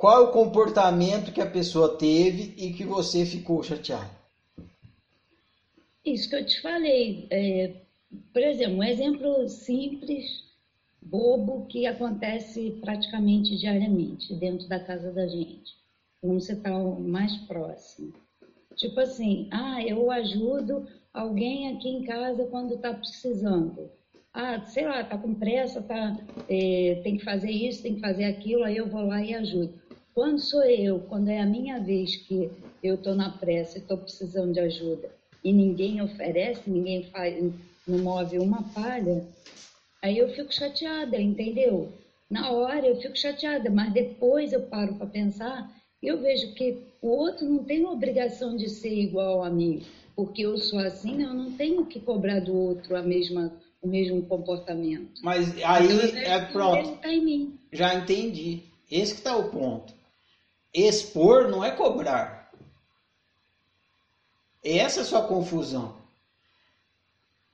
qual é o comportamento que a pessoa teve e que você ficou chateado? Isso que eu te falei. É, por exemplo, um exemplo simples, bobo, que acontece praticamente diariamente dentro da casa da gente. Vamos citar o mais próximo. Tipo assim, ah, eu ajudo alguém aqui em casa quando está precisando. Ah, sei lá, tá com pressa, tá, é, tem que fazer isso, tem que fazer aquilo, aí eu vou lá e ajudo. Quando sou eu, quando é a minha vez que eu estou na pressa e estou precisando de ajuda, e ninguém oferece, ninguém faz, não move uma palha, aí eu fico chateada, entendeu? Na hora eu fico chateada, mas depois eu paro para pensar e eu vejo que o outro não tem obrigação de ser igual a mim, porque eu sou assim, eu não tenho que cobrar do outro a mesma o mesmo comportamento. Mas aí é pronto. Tá Já entendi. Esse que está o ponto. Expor não é cobrar. Essa é a sua confusão.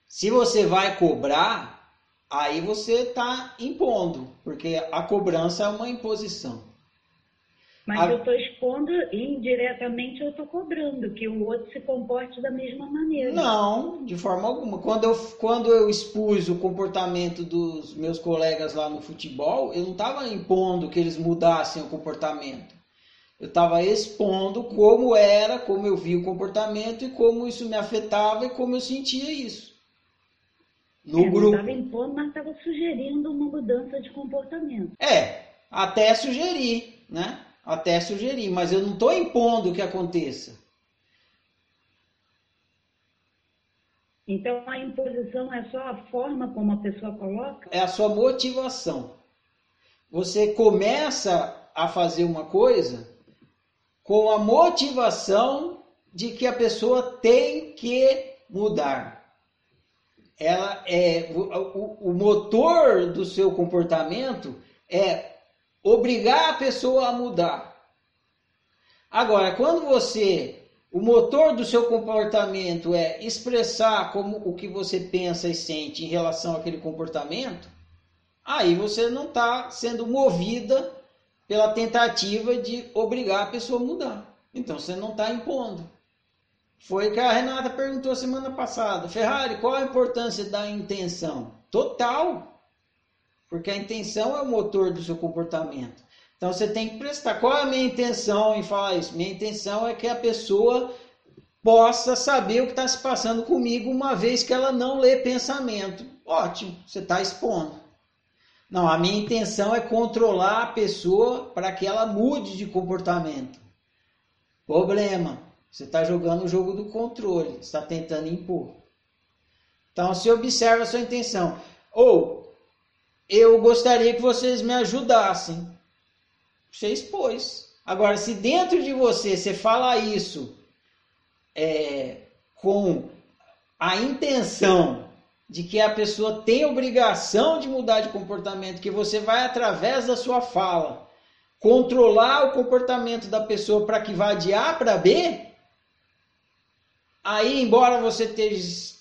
Se você vai cobrar, aí você está impondo, porque a cobrança é uma imposição. Mas a... eu estou expondo indiretamente, eu estou cobrando que o outro se comporte da mesma maneira. Não, de forma alguma. Quando eu, quando eu expus o comportamento dos meus colegas lá no futebol, eu não estava impondo que eles mudassem o comportamento. Eu estava expondo como era, como eu via o comportamento e como isso me afetava e como eu sentia isso. No é, grupo. Estava impondo, mas estava sugerindo uma mudança de comportamento. É, até sugerir, né? até sugerir, mas eu não estou impondo que aconteça. Então a imposição é só a forma como a pessoa coloca? É a sua motivação. Você começa a fazer uma coisa com a motivação de que a pessoa tem que mudar. Ela é o, o motor do seu comportamento é obrigar a pessoa a mudar. Agora, quando você, o motor do seu comportamento é expressar como o que você pensa e sente em relação àquele comportamento, aí você não está sendo movida pela tentativa de obrigar a pessoa a mudar. Então você não está impondo. Foi que a Renata perguntou semana passada. Ferrari, qual a importância da intenção? Total. Porque a intenção é o motor do seu comportamento. Então você tem que prestar. Qual é a minha intenção em falar isso? Minha intenção é que a pessoa possa saber o que está se passando comigo, uma vez que ela não lê pensamento. Ótimo, você está expondo. Não, a minha intenção é controlar a pessoa para que ela mude de comportamento. Problema, você está jogando o jogo do controle, está tentando impor. Então, se observa a sua intenção. Ou eu gostaria que vocês me ajudassem. Você expôs. Agora, se dentro de você você fala isso é, com a intenção de que a pessoa tem obrigação de mudar de comportamento, que você vai através da sua fala controlar o comportamento da pessoa para que vá de A para B, aí, embora você esteja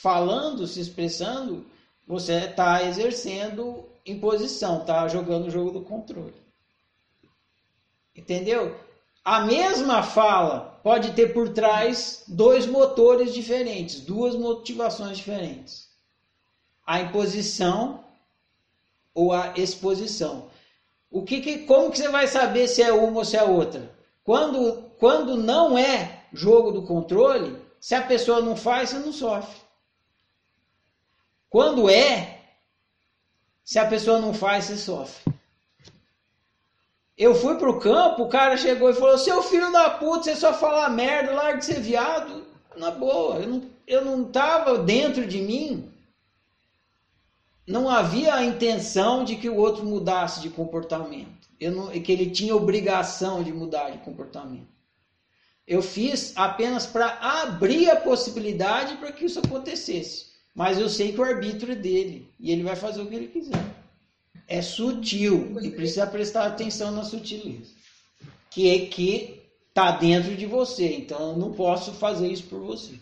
falando, se expressando, você está exercendo imposição, está jogando o jogo do controle. Entendeu? A mesma fala pode ter por trás dois motores diferentes, duas motivações diferentes. A imposição ou a exposição. O que, que como que você vai saber se é uma ou se é outra? Quando, quando não é jogo do controle, se a pessoa não faz, você não sofre. Quando é, se a pessoa não faz, você sofre. Eu fui pro campo, o cara chegou e falou: Seu filho da puta, você só fala merda, larga de ser viado. Na boa, eu não, eu não tava dentro de mim. Não havia a intenção de que o outro mudasse de comportamento. Não, que ele tinha obrigação de mudar de comportamento. Eu fiz apenas para abrir a possibilidade para que isso acontecesse. Mas eu sei que o arbítrio é dele e ele vai fazer o que ele quiser. É sutil e precisa prestar atenção na sutileza. Que é que está dentro de você. Então eu não posso fazer isso por você.